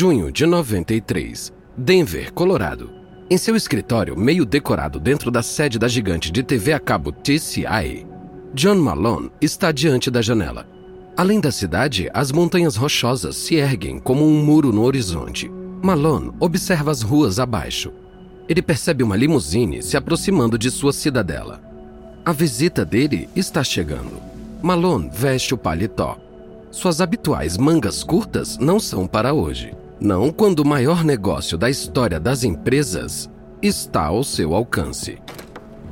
junho de 93, Denver, Colorado. Em seu escritório meio decorado dentro da sede da gigante de TV a cabo TCI, John Malone está diante da janela. Além da cidade, as montanhas rochosas se erguem como um muro no horizonte. Malone observa as ruas abaixo. Ele percebe uma limusine se aproximando de sua cidadela. A visita dele está chegando. Malone veste o paletó. Suas habituais mangas curtas não são para hoje. Não quando o maior negócio da história das empresas está ao seu alcance.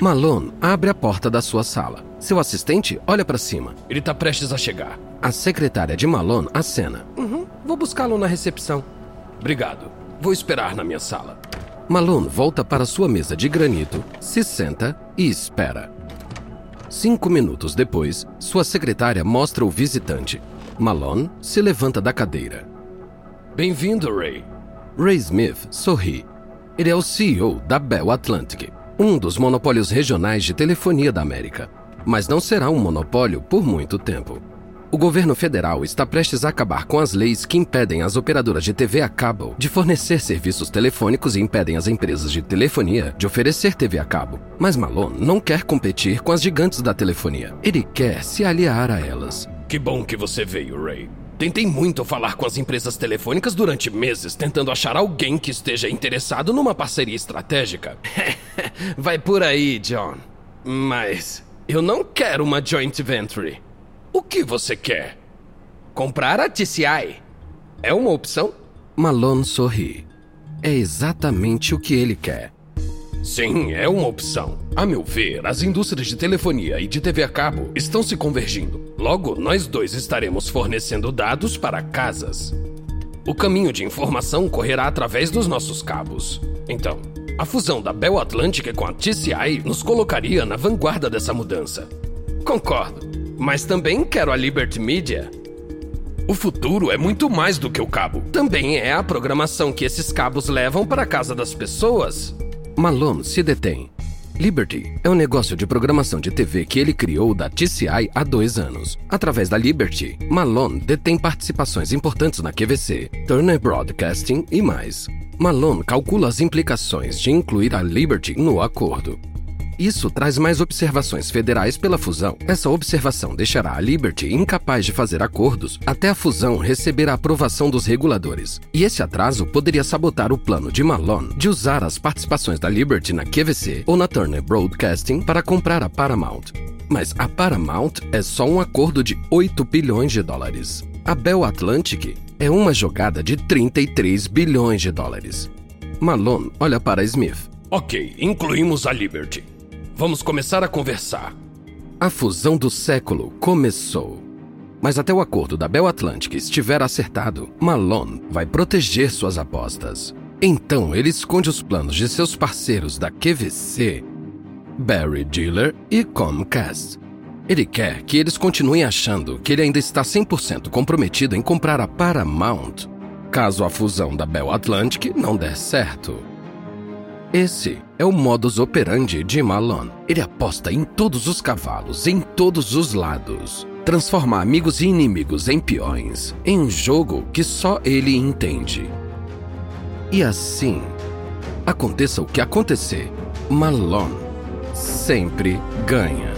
Malone abre a porta da sua sala. Seu assistente olha para cima. Ele tá prestes a chegar. A secretária de Malone acena. Uhum, vou buscá-lo na recepção. Obrigado. Vou esperar na minha sala. Malone volta para sua mesa de granito, se senta e espera. Cinco minutos depois, sua secretária mostra o visitante. Malone se levanta da cadeira. Bem-vindo, Ray. Ray Smith sorri. Ele é o CEO da Bell Atlantic, um dos monopólios regionais de telefonia da América. Mas não será um monopólio por muito tempo. O governo federal está prestes a acabar com as leis que impedem as operadoras de TV a cabo de fornecer serviços telefônicos e impedem as empresas de telefonia de oferecer TV a cabo. Mas Malone não quer competir com as gigantes da telefonia. Ele quer se aliar a elas. Que bom que você veio, Ray. Tentei muito falar com as empresas telefônicas durante meses, tentando achar alguém que esteja interessado numa parceria estratégica. Vai por aí, John. Mas eu não quero uma joint venture. O que você quer? Comprar a TCI. É uma opção? Malone sorri. É exatamente o que ele quer. Sim, é uma opção. A meu ver, as indústrias de telefonia e de TV a cabo estão se convergindo. Logo, nós dois estaremos fornecendo dados para casas. O caminho de informação correrá através dos nossos cabos. Então, a fusão da Bell Atlantic com a TCI nos colocaria na vanguarda dessa mudança. Concordo, mas também quero a Liberty Media. O futuro é muito mais do que o cabo. Também é a programação que esses cabos levam para a casa das pessoas. Malone se detém. Liberty é um negócio de programação de TV que ele criou da TCI há dois anos. Através da Liberty, Malone detém participações importantes na QVC, Turner Broadcasting e mais. Malone calcula as implicações de incluir a Liberty no acordo. Isso traz mais observações federais pela fusão. Essa observação deixará a Liberty incapaz de fazer acordos até a fusão receber a aprovação dos reguladores. E esse atraso poderia sabotar o plano de Malone de usar as participações da Liberty na QVC ou na Turner Broadcasting para comprar a Paramount. Mas a Paramount é só um acordo de 8 bilhões de dólares. A Bell Atlantic é uma jogada de 33 bilhões de dólares. Malone olha para Smith. Ok, incluímos a Liberty. Vamos começar a conversar. A fusão do século começou. Mas até o acordo da Bell Atlantic estiver acertado, Malone vai proteger suas apostas. Então ele esconde os planos de seus parceiros da QVC, Barry Diller e Comcast. Ele quer que eles continuem achando que ele ainda está 100% comprometido em comprar a Paramount, caso a fusão da Bell Atlantic não der certo. Esse é o modus operandi de Malone. Ele aposta em todos os cavalos, em todos os lados. Transforma amigos e inimigos em peões, em um jogo que só ele entende. E assim, aconteça o que acontecer, Malone sempre ganha.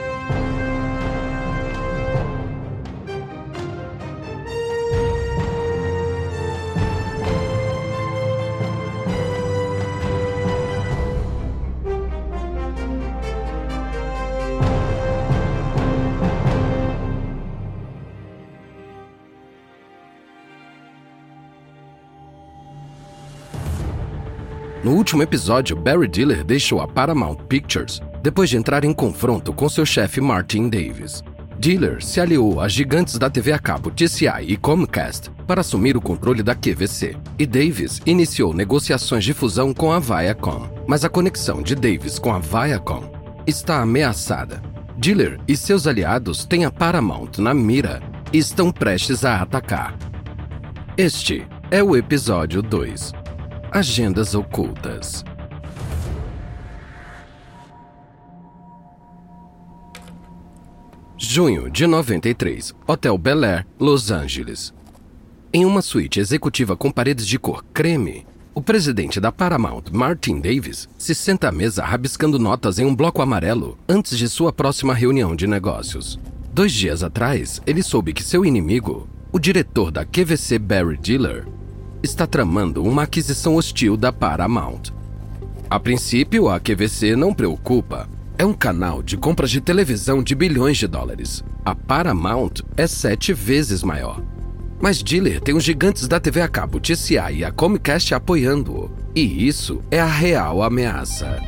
No último episódio, Barry Diller deixou a Paramount Pictures depois de entrar em confronto com seu chefe Martin Davis. Diller se aliou às gigantes da TV a cabo TCI e Comcast para assumir o controle da QVC, e Davis iniciou negociações de fusão com a Viacom. Mas a conexão de Davis com a Viacom está ameaçada. Diller e seus aliados têm a Paramount na mira e estão prestes a atacar. Este é o episódio 2. Agendas ocultas. Junho de 93, Hotel Bel Air, Los Angeles. Em uma suíte executiva com paredes de cor creme, o presidente da Paramount, Martin Davis, se senta à mesa rabiscando notas em um bloco amarelo antes de sua próxima reunião de negócios. Dois dias atrás, ele soube que seu inimigo, o diretor da QVC Barry Diller, está tramando uma aquisição hostil da Paramount. A princípio, a QVC não preocupa, é um canal de compras de televisão de bilhões de dólares. A Paramount é sete vezes maior. Mas Diller tem os gigantes da TV a cabo TCI e a Comcast apoiando-o. E isso é a real ameaça.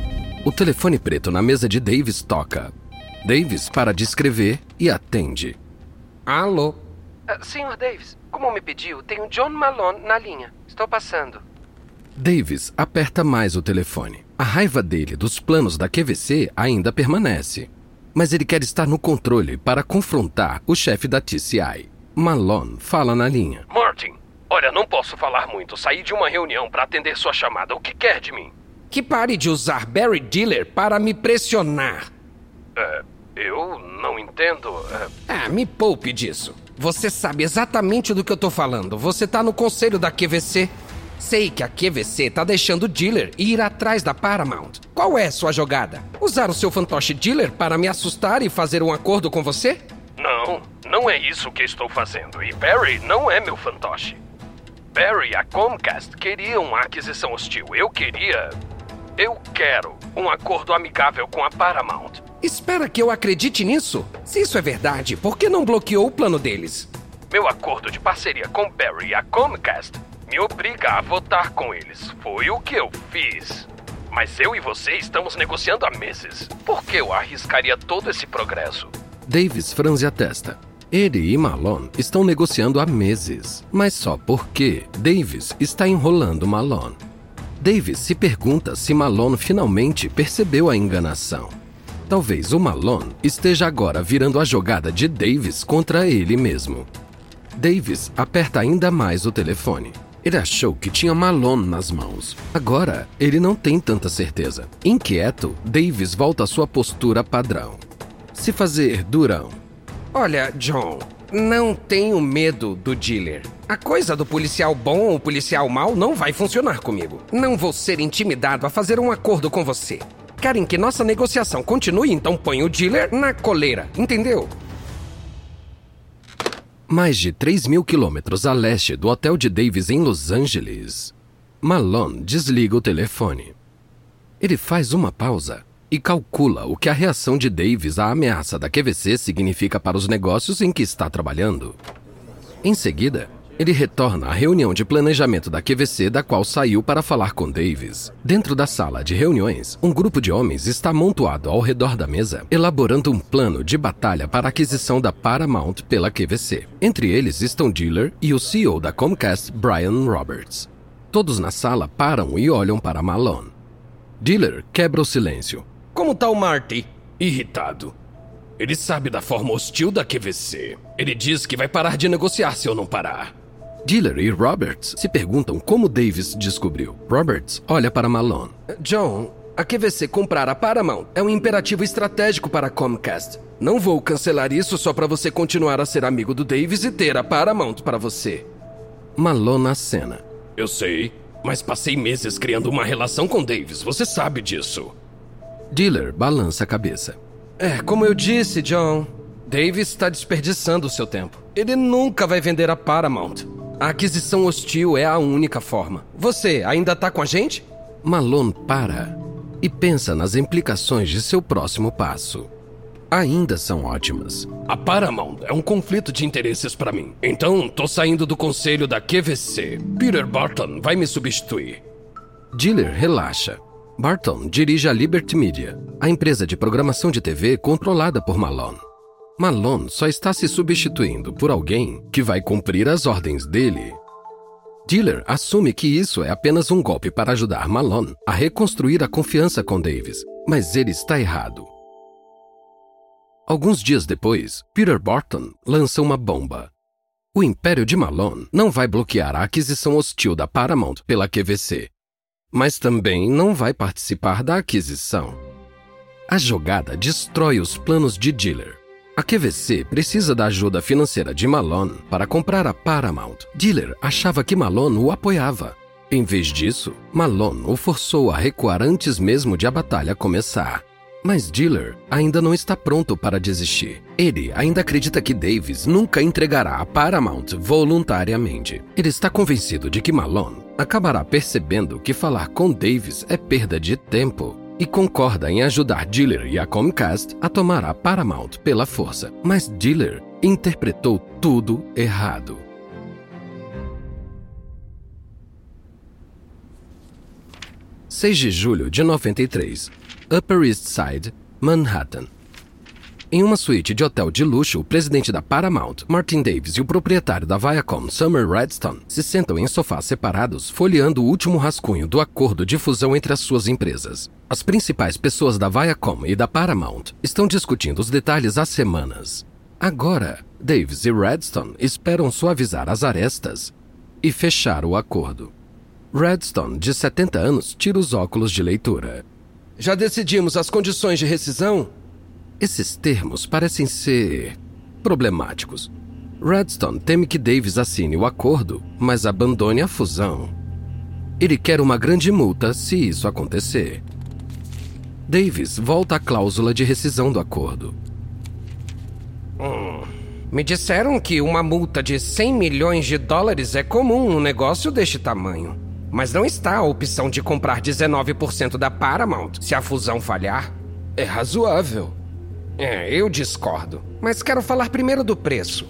O telefone preto na mesa de Davis toca. Davis para de escrever e atende. Alô? Uh, senhor Davis, como me pediu, tenho John Malone na linha. Estou passando. Davis aperta mais o telefone. A raiva dele dos planos da QVC ainda permanece. Mas ele quer estar no controle para confrontar o chefe da TCI. Malone fala na linha. Martin, olha, não posso falar muito. Saí de uma reunião para atender sua chamada. O que quer de mim? Que pare de usar Barry Diller para me pressionar. É, eu não entendo. É... Ah, me poupe disso. Você sabe exatamente do que eu tô falando. Você tá no conselho da QVC. Sei que a QVC tá deixando o dealer ir atrás da Paramount. Qual é sua jogada? Usar o seu fantoche dealer para me assustar e fazer um acordo com você? Não, não é isso que estou fazendo. E Barry não é meu fantoche. Barry a Comcast queriam uma aquisição hostil. Eu queria. Eu quero um acordo amigável com a Paramount. Espera que eu acredite nisso? Se isso é verdade, por que não bloqueou o plano deles? Meu acordo de parceria com Barry e a Comcast me obriga a votar com eles. Foi o que eu fiz. Mas eu e você estamos negociando há meses. Por que eu arriscaria todo esse progresso? Davis franze a testa. Ele e Malone estão negociando há meses, mas só porque Davis está enrolando Malone. Davis se pergunta se Malone finalmente percebeu a enganação. Talvez o Malone esteja agora virando a jogada de Davis contra ele mesmo. Davis aperta ainda mais o telefone. Ele achou que tinha Malone nas mãos. Agora, ele não tem tanta certeza. Inquieto, Davis volta à sua postura padrão. Se fazer durão. Olha, John, não tenho medo do dealer. A coisa do policial bom ou policial mau não vai funcionar comigo. Não vou ser intimidado a fazer um acordo com você. Querem que nossa negociação continue, então põe o dealer na coleira, entendeu? Mais de 3 mil quilômetros a leste do hotel de Davis em Los Angeles, Malone desliga o telefone. Ele faz uma pausa e calcula o que a reação de Davis à ameaça da QVC significa para os negócios em que está trabalhando. Em seguida, ele retorna à reunião de planejamento da QVC, da qual saiu para falar com Davis. Dentro da sala de reuniões, um grupo de homens está amontoado ao redor da mesa, elaborando um plano de batalha para a aquisição da Paramount pela QVC. Entre eles estão Diller e o CEO da Comcast, Brian Roberts. Todos na sala param e olham para Malone. Diller quebra o silêncio. Como tá o Marty? Irritado. Ele sabe da forma hostil da QVC. Ele diz que vai parar de negociar se eu não parar. Diller e Roberts se perguntam como Davis descobriu. Roberts olha para Malone. John, a QVC comprar a Paramount é um imperativo estratégico para a Comcast. Não vou cancelar isso só para você continuar a ser amigo do Davis e ter a Paramount para você. Malone acena. Eu sei, mas passei meses criando uma relação com Davis, você sabe disso. Diller balança a cabeça. É, como eu disse, John, Davis está desperdiçando o seu tempo. Ele nunca vai vender a Paramount. A aquisição hostil é a única forma. Você ainda tá com a gente? Malone para e pensa nas implicações de seu próximo passo. Ainda são ótimas. A Paramount é um conflito de interesses para mim. Então, tô saindo do conselho da QVC. Peter Barton vai me substituir. Diller relaxa. Barton dirige a Liberty Media, a empresa de programação de TV controlada por Malone. Malone só está se substituindo por alguém que vai cumprir as ordens dele. Diller assume que isso é apenas um golpe para ajudar Malone a reconstruir a confiança com Davis, mas ele está errado. Alguns dias depois, Peter Barton lança uma bomba. O império de Malone não vai bloquear a aquisição hostil da Paramount pela QVC. mas também não vai participar da aquisição. A jogada destrói os planos de Diller. A QVC precisa da ajuda financeira de Malone para comprar a Paramount. Diller achava que Malone o apoiava. Em vez disso, Malone o forçou a recuar antes mesmo de a batalha começar. Mas Diller ainda não está pronto para desistir. Ele ainda acredita que Davis nunca entregará a Paramount voluntariamente. Ele está convencido de que Malone acabará percebendo que falar com Davis é perda de tempo e concorda em ajudar Diller e a Comcast a tomar a Paramount pela força. Mas Diller interpretou tudo errado. Seis de julho de 93, Upper East Side, Manhattan. Em uma suíte de hotel de luxo, o presidente da Paramount, Martin Davis, e o proprietário da Viacom, Summer Redstone, se sentam em sofás separados, folheando o último rascunho do acordo de fusão entre as suas empresas. As principais pessoas da Viacom e da Paramount estão discutindo os detalhes há semanas. Agora, Davis e Redstone esperam suavizar as arestas e fechar o acordo. Redstone, de 70 anos, tira os óculos de leitura. Já decidimos as condições de rescisão? Esses termos parecem ser problemáticos. Redstone teme que Davis assine o acordo, mas abandone a fusão. Ele quer uma grande multa se isso acontecer. Davis volta à cláusula de rescisão do acordo. Hum, me disseram que uma multa de 100 milhões de dólares é comum num negócio deste tamanho. Mas não está a opção de comprar 19% da Paramount se a fusão falhar. É razoável. É, eu discordo. Mas quero falar primeiro do preço.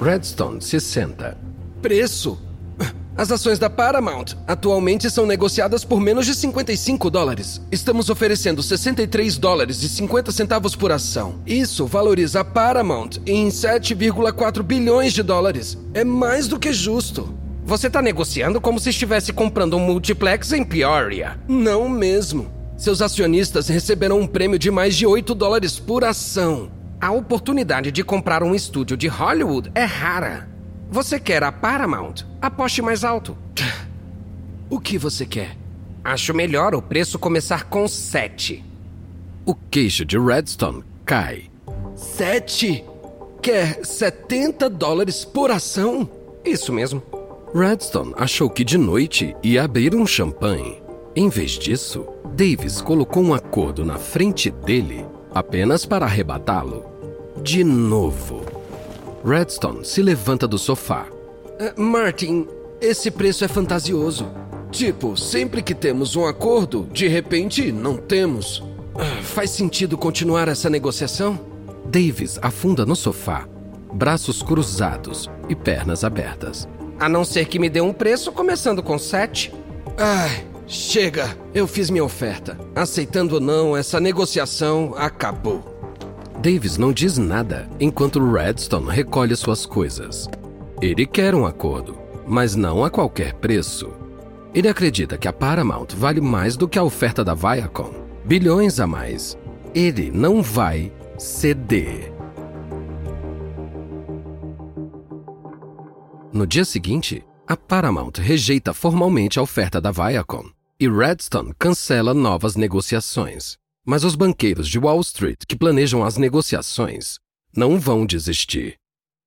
Redstone se senta. Preço? As ações da Paramount atualmente são negociadas por menos de 55 dólares. Estamos oferecendo 63 dólares e 50 centavos por ação. Isso valoriza a Paramount em 7,4 bilhões de dólares. É mais do que justo. Você está negociando como se estivesse comprando um multiplex em Peoria. Não mesmo. Seus acionistas receberão um prêmio de mais de 8 dólares por ação. A oportunidade de comprar um estúdio de Hollywood é rara. Você quer a Paramount? Aposte mais alto. O que você quer? Acho melhor o preço começar com 7. O queixo de Redstone cai. 7? Quer 70 dólares por ação? Isso mesmo. Redstone achou que de noite ia abrir um champanhe. Em vez disso, Davis colocou um acordo na frente dele apenas para arrebatá-lo. De novo. Redstone se levanta do sofá. Uh, Martin, esse preço é fantasioso. Tipo, sempre que temos um acordo, de repente não temos. Uh, faz sentido continuar essa negociação? Davis afunda no sofá, braços cruzados e pernas abertas. A não ser que me dê um preço começando com 7. Ai, chega. Eu fiz minha oferta. Aceitando ou não, essa negociação acabou. Davis não diz nada enquanto Redstone recolhe suas coisas. Ele quer um acordo, mas não a qualquer preço. Ele acredita que a Paramount vale mais do que a oferta da Viacom, bilhões a mais. Ele não vai ceder. No dia seguinte, a Paramount rejeita formalmente a oferta da Viacom e Redstone cancela novas negociações. Mas os banqueiros de Wall Street que planejam as negociações não vão desistir.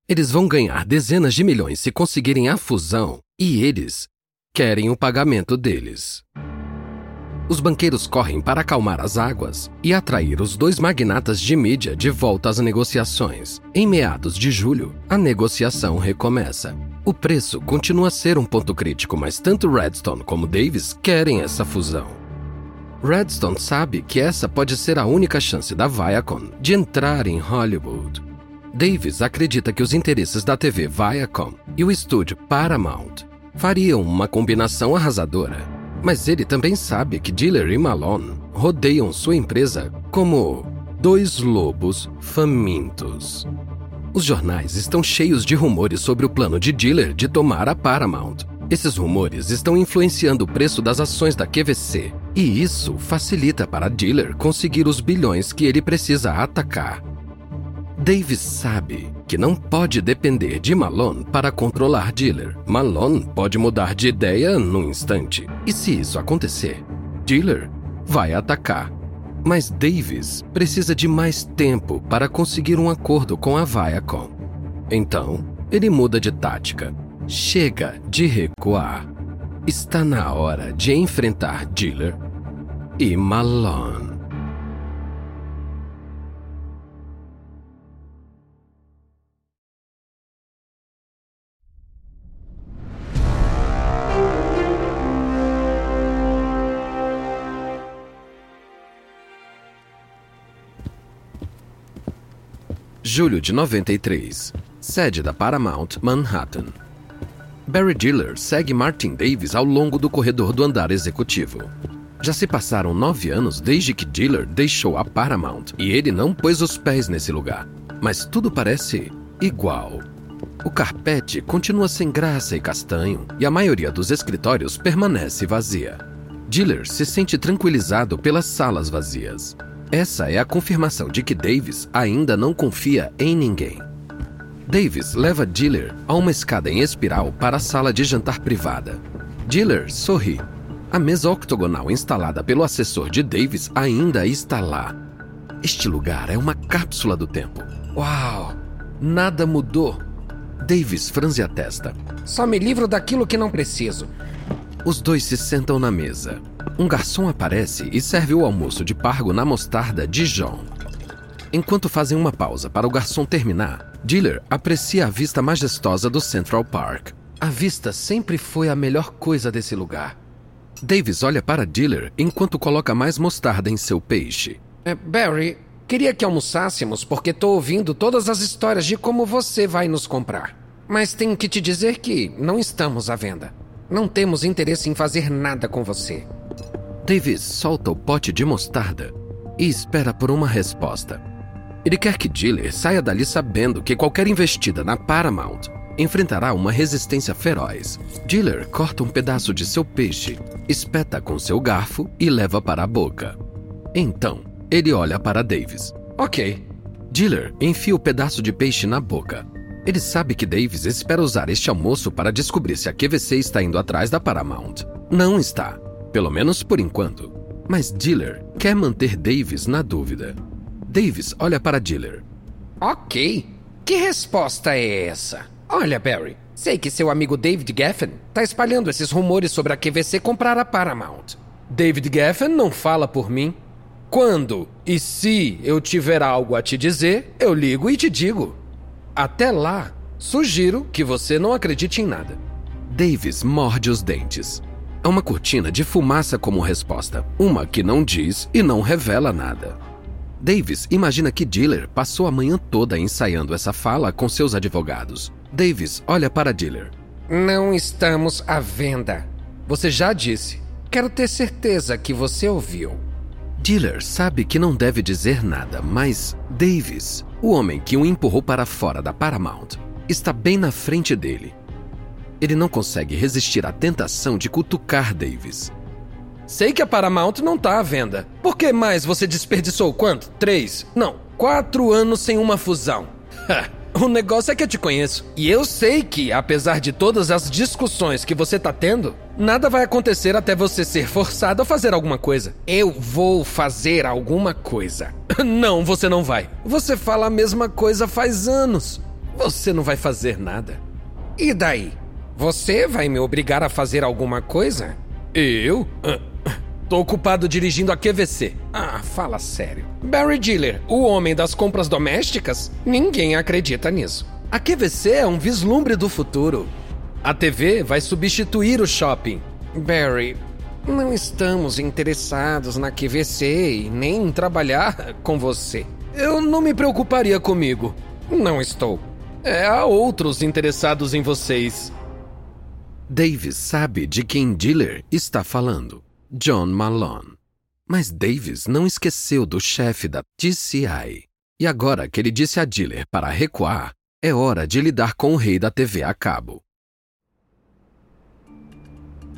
Eles vão ganhar dezenas de milhões se conseguirem a fusão e eles querem o pagamento deles. Os banqueiros correm para acalmar as águas e atrair os dois magnatas de mídia de volta às negociações. Em meados de julho, a negociação recomeça. O preço continua a ser um ponto crítico, mas tanto Redstone como Davis querem essa fusão. Redstone sabe que essa pode ser a única chance da Viacom de entrar em Hollywood. Davis acredita que os interesses da TV Viacom e o estúdio Paramount fariam uma combinação arrasadora mas ele também sabe que Diller e Malone rodeiam sua empresa como dois lobos famintos. Os jornais estão cheios de rumores sobre o plano de Diller de tomar a Paramount. Esses rumores estão influenciando o preço das ações da QVC, e isso facilita para Diller conseguir os bilhões que ele precisa atacar. Davis sabe que não pode depender de Malone para controlar Diller. Malone pode mudar de ideia num instante. E se isso acontecer, Diller vai atacar. Mas Davis precisa de mais tempo para conseguir um acordo com a Viacom. Então, ele muda de tática. Chega de recuar. Está na hora de enfrentar Diller e Malone. Julho de 93. Sede da Paramount, Manhattan. Barry Diller segue Martin Davis ao longo do corredor do andar executivo. Já se passaram nove anos desde que Diller deixou a Paramount e ele não pôs os pés nesse lugar. Mas tudo parece igual. O carpete continua sem graça e castanho e a maioria dos escritórios permanece vazia. Diller se sente tranquilizado pelas salas vazias. Essa é a confirmação de que Davis ainda não confia em ninguém. Davis leva Diller a uma escada em espiral para a sala de jantar privada. Diller sorri. A mesa octogonal instalada pelo assessor de Davis ainda está lá. Este lugar é uma cápsula do tempo. Uau! Nada mudou. Davis franze a testa. Só me livro daquilo que não preciso. Os dois se sentam na mesa. Um garçom aparece e serve o almoço de pargo na mostarda Dijon. Enquanto fazem uma pausa para o garçom terminar, Diller aprecia a vista majestosa do Central Park. A vista sempre foi a melhor coisa desse lugar. Davis olha para Diller enquanto coloca mais mostarda em seu peixe. É, Barry, queria que almoçássemos porque estou ouvindo todas as histórias de como você vai nos comprar. Mas tenho que te dizer que não estamos à venda. Não temos interesse em fazer nada com você. Davis solta o pote de mostarda e espera por uma resposta. Ele quer que Diller saia dali sabendo que qualquer investida na Paramount enfrentará uma resistência feroz. Diller corta um pedaço de seu peixe, espeta com seu garfo e leva para a boca. Então, ele olha para Davis. Ok. Diller enfia o pedaço de peixe na boca ele sabe que Davis espera usar este almoço para descobrir se a QVC está indo atrás da Paramount. Não está, pelo menos por enquanto. Mas Diller quer manter Davis na dúvida. Davis olha para Diller. Ok. Que resposta é essa? Olha, Barry, sei que seu amigo David Geffen está espalhando esses rumores sobre a QVC comprar a Paramount. David Geffen não fala por mim. Quando e se eu tiver algo a te dizer, eu ligo e te digo. Até lá, sugiro que você não acredite em nada. Davis morde os dentes. É uma cortina de fumaça como resposta, uma que não diz e não revela nada. Davis imagina que Diller passou a manhã toda ensaiando essa fala com seus advogados. Davis olha para Diller. Não estamos à venda. Você já disse. Quero ter certeza que você ouviu. Diller sabe que não deve dizer nada, mas Davis, o homem que o empurrou para fora da Paramount, está bem na frente dele. Ele não consegue resistir à tentação de cutucar Davis. Sei que a Paramount não está à venda. Por que mais você desperdiçou quanto? Três? Não, quatro anos sem uma fusão. O negócio é que eu te conheço. E eu sei que, apesar de todas as discussões que você tá tendo, nada vai acontecer até você ser forçado a fazer alguma coisa. Eu vou fazer alguma coisa. Não, você não vai. Você fala a mesma coisa faz anos. Você não vai fazer nada. E daí? Você vai me obrigar a fazer alguma coisa? Eu? Tô ocupado dirigindo a QVC. Ah, fala sério. Barry Diller, o homem das compras domésticas? Ninguém acredita nisso. A QVC é um vislumbre do futuro. A TV vai substituir o shopping. Barry, não estamos interessados na QVC e nem em trabalhar com você. Eu não me preocuparia comigo. Não estou. É, há outros interessados em vocês. Davis sabe de quem Diller está falando. John Malone. Mas Davis não esqueceu do chefe da TCI. E agora que ele disse a Diller para recuar, é hora de lidar com o rei da TV a cabo.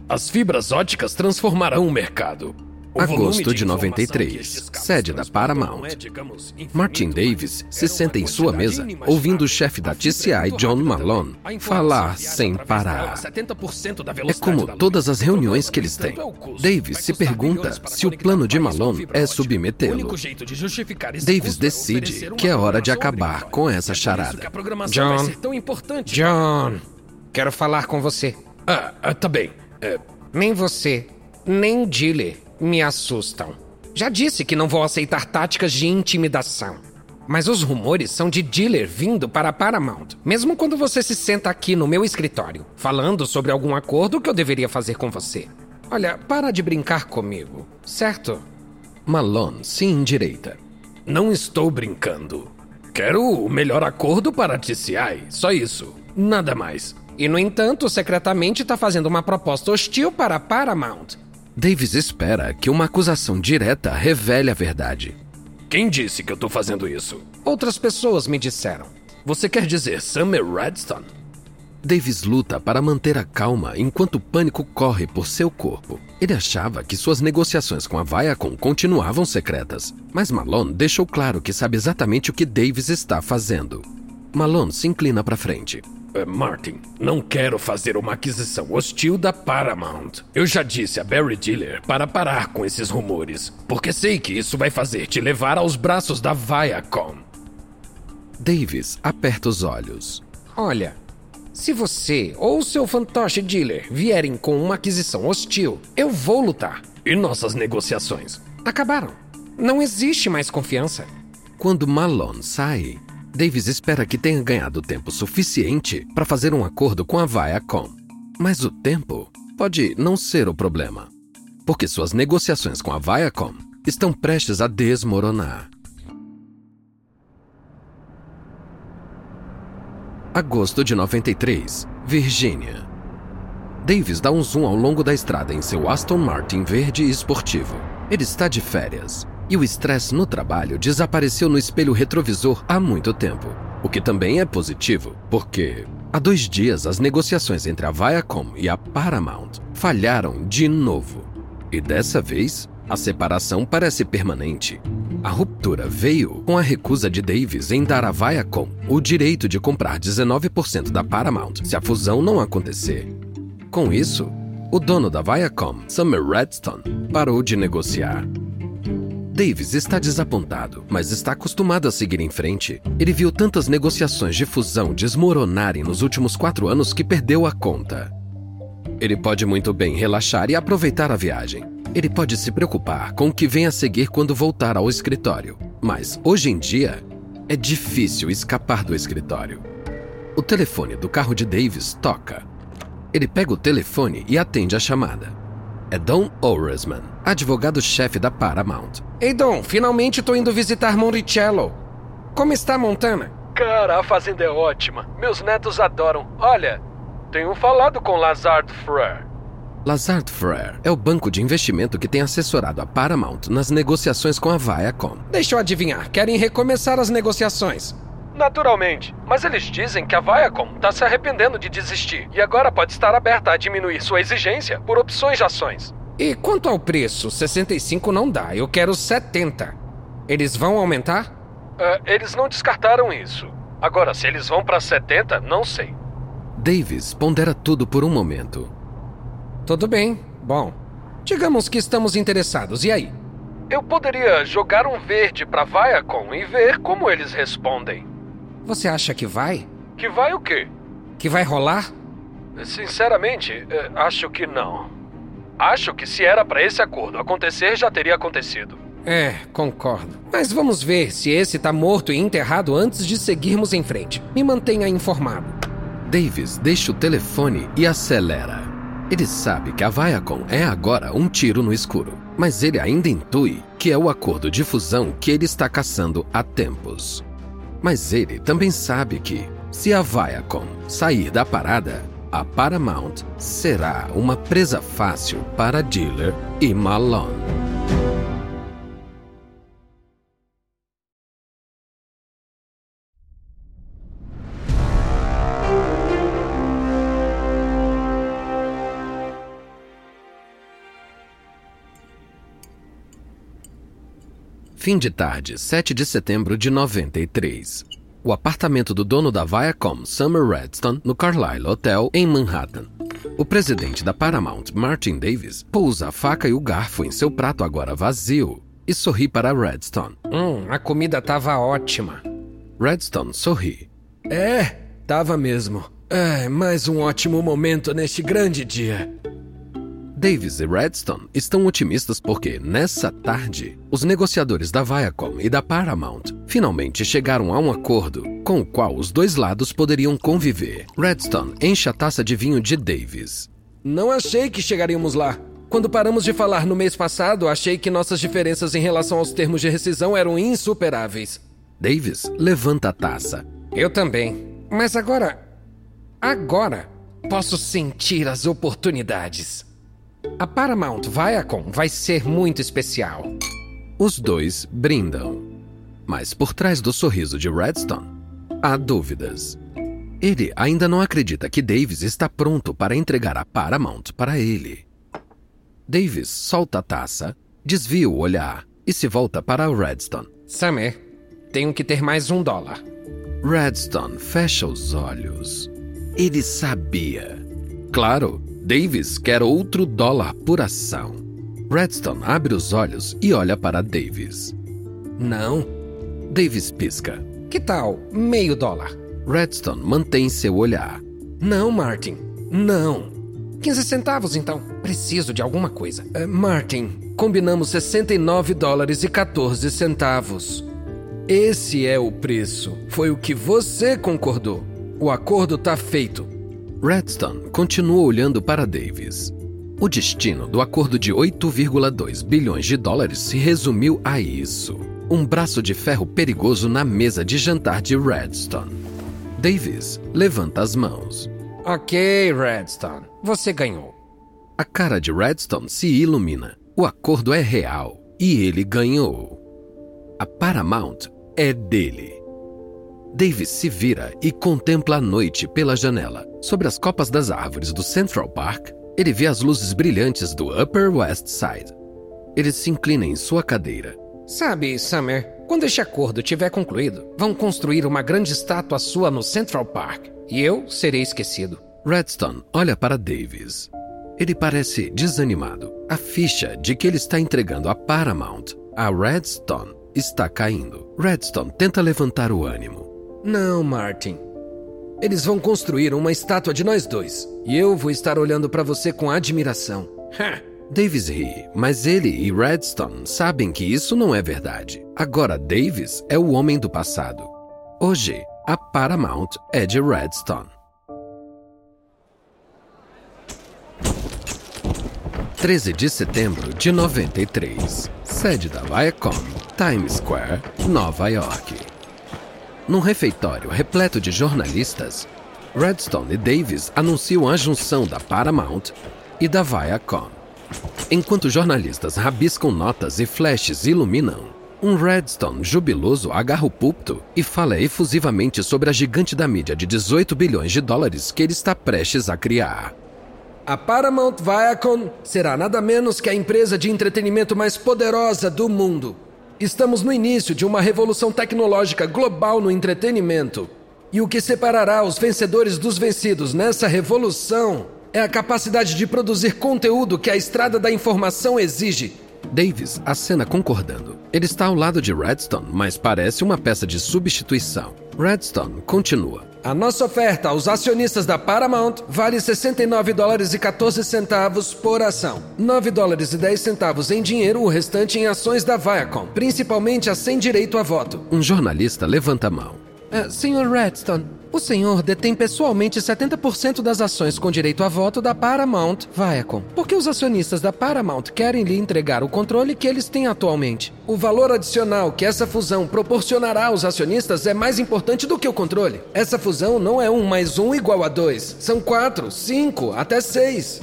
As fibras óticas transformarão o mercado. Agosto de 93, sede da Paramount. É, Martin Davis se senta em sua mesa, ouvindo o chefe da TCI, John Malone, falar sem parar. É como todas as reuniões que eles têm. Davis se pergunta se o plano de Malone é submetê-lo. Davis decide que é hora de acabar com essa charada. John, John, quero falar com você. Ah, ah tá bem. É, Nem você, nem Diller me assustam. Já disse que não vou aceitar táticas de intimidação. Mas os rumores são de Diller vindo para Paramount, mesmo quando você se senta aqui no meu escritório, falando sobre algum acordo que eu deveria fazer com você. Olha, para de brincar comigo, certo? Malone se endireita. não estou brincando. Quero o melhor acordo para TCI, só isso. Nada mais. E, no entanto, secretamente está fazendo uma proposta hostil para Paramount. Davis espera que uma acusação direta revele a verdade. Quem disse que eu tô fazendo isso? Outras pessoas me disseram. Você quer dizer Summer Redstone? Davis luta para manter a calma enquanto o pânico corre por seu corpo. Ele achava que suas negociações com a Viacom continuavam secretas, mas Malone deixou claro que sabe exatamente o que Davis está fazendo. Malone se inclina para frente. Eh, Martin, não quero fazer uma aquisição hostil da Paramount. Eu já disse a Barry Diller para parar com esses rumores, porque sei que isso vai fazer te levar aos braços da Viacom. Davis aperta os olhos. Olha, se você ou seu fantoche dealer vierem com uma aquisição hostil, eu vou lutar. E nossas negociações? Acabaram. Não existe mais confiança. Quando Malone sai, Davis espera que tenha ganhado tempo suficiente para fazer um acordo com a Viacom. Mas o tempo pode não ser o problema, porque suas negociações com a Viacom estão prestes a desmoronar. Agosto de 93, Virgínia. Davis dá um zoom ao longo da estrada em seu Aston Martin verde esportivo. Ele está de férias e o estresse no trabalho desapareceu no espelho retrovisor há muito tempo. O que também é positivo, porque há dois dias as negociações entre a Viacom e a Paramount falharam de novo. E dessa vez, a separação parece permanente. A ruptura veio com a recusa de Davis em dar à Viacom o direito de comprar 19% da Paramount se a fusão não acontecer. Com isso, o dono da Viacom, Summer Redstone, parou de negociar. Davis está desapontado, mas está acostumado a seguir em frente. Ele viu tantas negociações de fusão desmoronarem nos últimos quatro anos que perdeu a conta. Ele pode muito bem relaxar e aproveitar a viagem. Ele pode se preocupar com o que vem a seguir quando voltar ao escritório. Mas, hoje em dia, é difícil escapar do escritório. O telefone do carro de Davis toca. Ele pega o telefone e atende a chamada. É Don Oresman, advogado-chefe da Paramount. Ei, Dom, finalmente tô indo visitar Monticello. Como está Montana? Cara, a fazenda é ótima. Meus netos adoram. Olha, tenho falado com Lazard Frere. Lazard Frere é o banco de investimento que tem assessorado a Paramount nas negociações com a Viacom. Deixa eu adivinhar, querem recomeçar as negociações. Naturalmente, mas eles dizem que a Viacom está se arrependendo de desistir e agora pode estar aberta a diminuir sua exigência por opções de ações. E quanto ao preço, 65 não dá, eu quero 70. Eles vão aumentar? Ah, eles não descartaram isso. Agora, se eles vão para 70, não sei. Davis pondera tudo por um momento. Tudo bem. Bom, digamos que estamos interessados. E aí? Eu poderia jogar um verde para Viacom e ver como eles respondem. Você acha que vai? Que vai o quê? Que vai rolar? Sinceramente, eh, acho que não. Acho que se era para esse acordo acontecer, já teria acontecido. É, concordo. Mas vamos ver se esse tá morto e enterrado antes de seguirmos em frente. Me mantenha informado. Davis deixa o telefone e acelera. Ele sabe que a Viacom é agora um tiro no escuro, mas ele ainda intui que é o acordo de fusão que ele está caçando há tempos. Mas ele também sabe que, se a Viacom sair da parada, a Paramount será uma presa fácil para Diller e Malone. Fim de tarde, 7 de setembro de 93. O apartamento do dono da Viacom, Summer Redstone, no Carlyle Hotel, em Manhattan. O presidente da Paramount, Martin Davis, pousa a faca e o garfo em seu prato agora vazio e sorri para Redstone. Hum, a comida estava ótima. Redstone sorri. É, tava mesmo. É, mais um ótimo momento neste grande dia. Davis e Redstone estão otimistas porque, nessa tarde, os negociadores da Viacom e da Paramount finalmente chegaram a um acordo com o qual os dois lados poderiam conviver. Redstone enche a taça de vinho de Davis. Não achei que chegaríamos lá. Quando paramos de falar no mês passado, achei que nossas diferenças em relação aos termos de rescisão eram insuperáveis. Davis levanta a taça. Eu também. Mas agora. Agora posso sentir as oportunidades. A Paramount Viacom vai ser muito especial. Os dois brindam. Mas por trás do sorriso de Redstone, há dúvidas. Ele ainda não acredita que Davis está pronto para entregar a Paramount para ele. Davis solta a taça, desvia o olhar e se volta para Redstone. Summer, tenho que ter mais um dólar. Redstone fecha os olhos. Ele sabia. Claro, Davis quer outro dólar por ação. Redstone abre os olhos e olha para Davis. Não. Davis pisca. Que tal meio dólar? Redstone mantém seu olhar. Não, Martin. Não. 15 centavos, então. Preciso de alguma coisa. É, Martin, combinamos 69 dólares e 14 centavos. Esse é o preço. Foi o que você concordou. O acordo tá feito. Redstone continua olhando para Davis. O destino do acordo de 8,2 bilhões de dólares se resumiu a isso: um braço de ferro perigoso na mesa de jantar de Redstone. Davis levanta as mãos. Ok, Redstone, você ganhou. A cara de Redstone se ilumina. O acordo é real e ele ganhou. A Paramount é dele. Davis se vira e contempla a noite pela janela. Sobre as copas das árvores do Central Park, ele vê as luzes brilhantes do Upper West Side. Ele se inclina em sua cadeira. Sabe, Summer, quando este acordo tiver concluído, vão construir uma grande estátua sua no Central Park e eu serei esquecido. Redstone olha para Davis. Ele parece desanimado. A ficha de que ele está entregando a Paramount a Redstone está caindo. Redstone tenta levantar o ânimo. Não, Martin. Eles vão construir uma estátua de nós dois. E eu vou estar olhando para você com admiração. Davis ri, mas ele e Redstone sabem que isso não é verdade. Agora Davis é o homem do passado. Hoje, a Paramount é de Redstone. 13 de setembro de 93. Sede da Viacom, Times Square, Nova York. Num refeitório repleto de jornalistas, Redstone e Davis anunciam a junção da Paramount e da Viacom. Enquanto jornalistas rabiscam notas e flashes iluminam, um Redstone jubiloso agarra o púlpito e fala efusivamente sobre a gigante da mídia de 18 bilhões de dólares que ele está prestes a criar. A Paramount Viacom será nada menos que a empresa de entretenimento mais poderosa do mundo. Estamos no início de uma revolução tecnológica global no entretenimento. E o que separará os vencedores dos vencidos nessa revolução é a capacidade de produzir conteúdo que a estrada da informação exige. Davis acena concordando. Ele está ao lado de Redstone, mas parece uma peça de substituição. Redstone continua. A nossa oferta aos acionistas da Paramount vale 69 dólares e 14 centavos por ação. 9 dólares e 10 centavos em dinheiro, o restante em ações da Viacom, principalmente as sem direito a voto. Um jornalista levanta a mão. Uh, senhor Redstone, o senhor detém pessoalmente 70% das ações com direito a voto da Paramount Viacom. Por que os acionistas da Paramount querem lhe entregar o controle que eles têm atualmente? O valor adicional que essa fusão proporcionará aos acionistas é mais importante do que o controle. Essa fusão não é um mais um igual a dois. São quatro, cinco, até seis.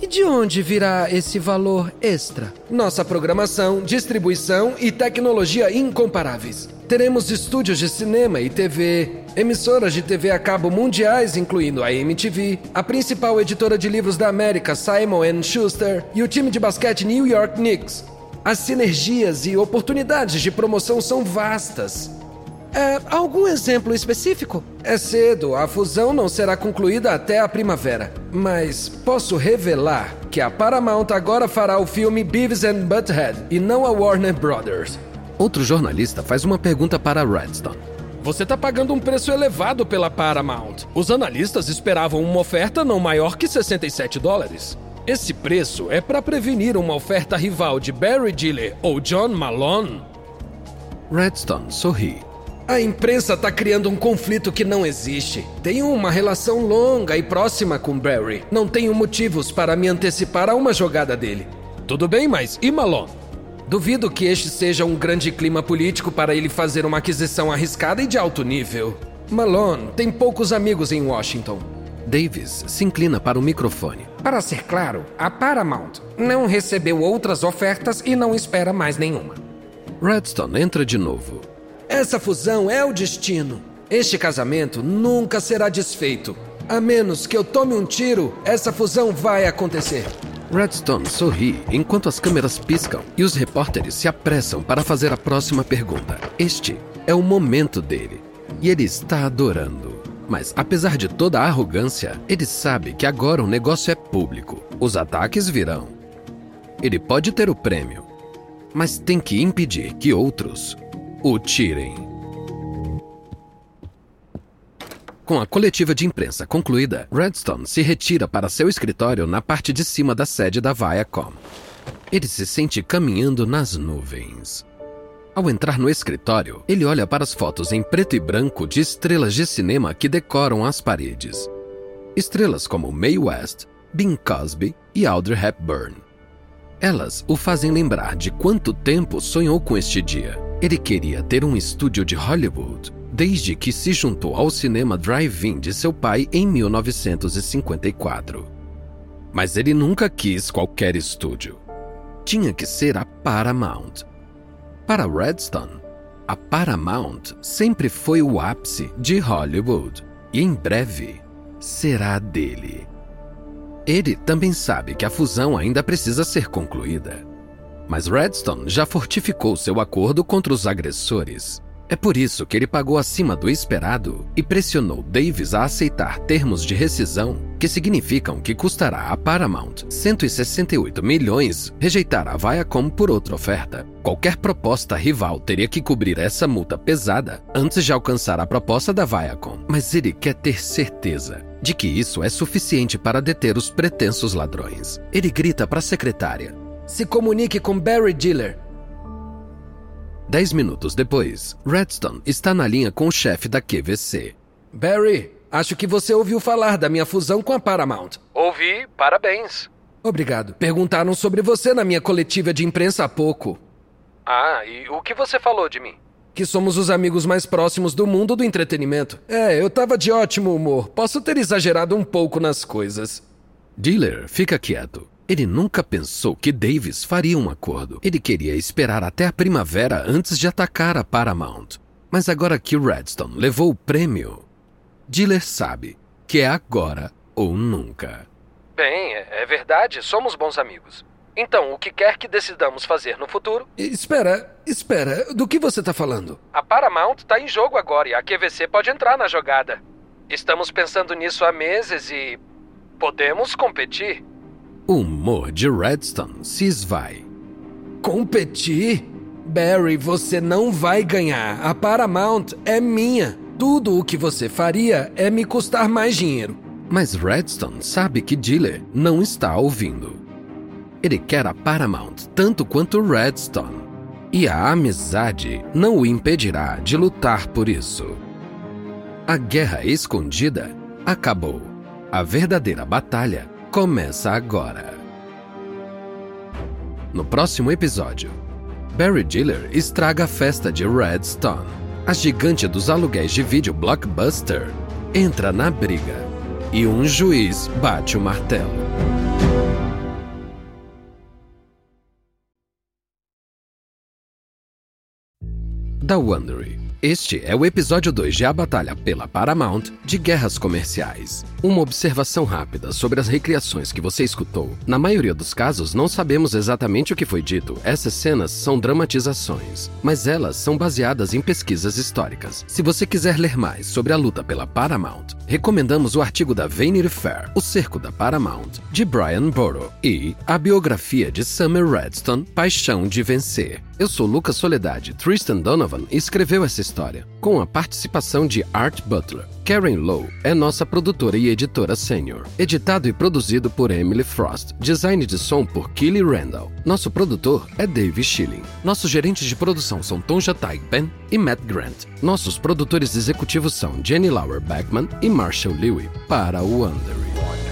E de onde virá esse valor extra? Nossa programação, distribuição e tecnologia incomparáveis. Teremos estúdios de cinema e TV, emissoras de TV a cabo mundiais, incluindo a MTV, a principal editora de livros da América, Simon Schuster, e o time de basquete New York Knicks. As sinergias e oportunidades de promoção são vastas. É, algum exemplo específico? É cedo, a fusão não será concluída até a primavera. Mas posso revelar que a Paramount agora fará o filme Beavis and Butthead e não a Warner Brothers. Outro jornalista faz uma pergunta para Redstone. Você está pagando um preço elevado pela Paramount. Os analistas esperavam uma oferta não maior que 67 dólares. Esse preço é para prevenir uma oferta rival de Barry Diller ou John Malone? Redstone sorri. A imprensa está criando um conflito que não existe. Tenho uma relação longa e próxima com Barry. Não tenho motivos para me antecipar a uma jogada dele. Tudo bem, mas e Malone? Duvido que este seja um grande clima político para ele fazer uma aquisição arriscada e de alto nível. Malone tem poucos amigos em Washington. Davis se inclina para o microfone. Para ser claro, a Paramount não recebeu outras ofertas e não espera mais nenhuma. Redstone entra de novo. Essa fusão é o destino. Este casamento nunca será desfeito. A menos que eu tome um tiro, essa fusão vai acontecer. Redstone sorri enquanto as câmeras piscam e os repórteres se apressam para fazer a próxima pergunta. Este é o momento dele e ele está adorando. Mas apesar de toda a arrogância, ele sabe que agora o negócio é público. Os ataques virão. Ele pode ter o prêmio, mas tem que impedir que outros o tirem. Com a coletiva de imprensa concluída, Redstone se retira para seu escritório na parte de cima da sede da Viacom. Ele se sente caminhando nas nuvens. Ao entrar no escritório, ele olha para as fotos em preto e branco de estrelas de cinema que decoram as paredes. Estrelas como Mae West, Bing Cosby e Audrey Hepburn. Elas o fazem lembrar de quanto tempo sonhou com este dia ele queria ter um estúdio de Hollywood desde que se juntou ao cinema drive-in de seu pai em 1954. Mas ele nunca quis qualquer estúdio. Tinha que ser a Paramount. Para Redstone, a Paramount sempre foi o ápice de Hollywood e em breve será dele. Ele também sabe que a fusão ainda precisa ser concluída mas Redstone já fortificou seu acordo contra os agressores. É por isso que ele pagou acima do esperado e pressionou Davis a aceitar termos de rescisão que significam que custará a Paramount 168 milhões rejeitar a Viacom por outra oferta. Qualquer proposta rival teria que cobrir essa multa pesada antes de alcançar a proposta da Viacom, mas ele quer ter certeza de que isso é suficiente para deter os pretensos ladrões. Ele grita para a secretária: se comunique com Barry Diller. Dez minutos depois, Redstone está na linha com o chefe da QVC. Barry, acho que você ouviu falar da minha fusão com a Paramount. Ouvi, parabéns. Obrigado. Perguntaram sobre você na minha coletiva de imprensa há pouco. Ah, e o que você falou de mim? Que somos os amigos mais próximos do mundo do entretenimento. É, eu tava de ótimo humor. Posso ter exagerado um pouco nas coisas. Diller fica quieto. Ele nunca pensou que Davis faria um acordo. Ele queria esperar até a primavera antes de atacar a Paramount. Mas agora que Redstone levou o prêmio, Diller sabe que é agora ou nunca. Bem, é, é verdade, somos bons amigos. Então, o que quer que decidamos fazer no futuro? Espera, espera, do que você está falando? A Paramount está em jogo agora e a QVC pode entrar na jogada. Estamos pensando nisso há meses e. podemos competir. O humor de Redstone se esvai. Competir? Barry, você não vai ganhar. A Paramount é minha. Tudo o que você faria é me custar mais dinheiro. Mas Redstone sabe que Diller não está ouvindo. Ele quer a Paramount tanto quanto Redstone. E a amizade não o impedirá de lutar por isso. A guerra escondida acabou. A verdadeira batalha começa agora. No próximo episódio, Barry Diller estraga a festa de Redstone. A gigante dos aluguéis de vídeo Blockbuster entra na briga e um juiz bate o martelo. Da Wondery. Este é o episódio 2 de A Batalha pela Paramount de Guerras Comerciais. Uma observação rápida sobre as recriações que você escutou. Na maioria dos casos, não sabemos exatamente o que foi dito. Essas cenas são dramatizações, mas elas são baseadas em pesquisas históricas. Se você quiser ler mais sobre a luta pela Paramount, recomendamos o artigo da Vanity Fair, O Cerco da Paramount, de Brian Burrow, e a biografia de Summer Redstone, Paixão de Vencer. Eu sou Lucas Soledade. Tristan Donovan escreveu essa história, com a participação de Art Butler. Karen Lowe é nossa produtora e editora sênior. Editado e produzido por Emily Frost. Design de som por Kelly Randall. Nosso produtor é Dave Schilling. Nossos gerentes de produção são Tom Jatai Ben e Matt Grant. Nossos produtores executivos são Jenny Lauer Beckman e Marshall Lewy para o Wondering.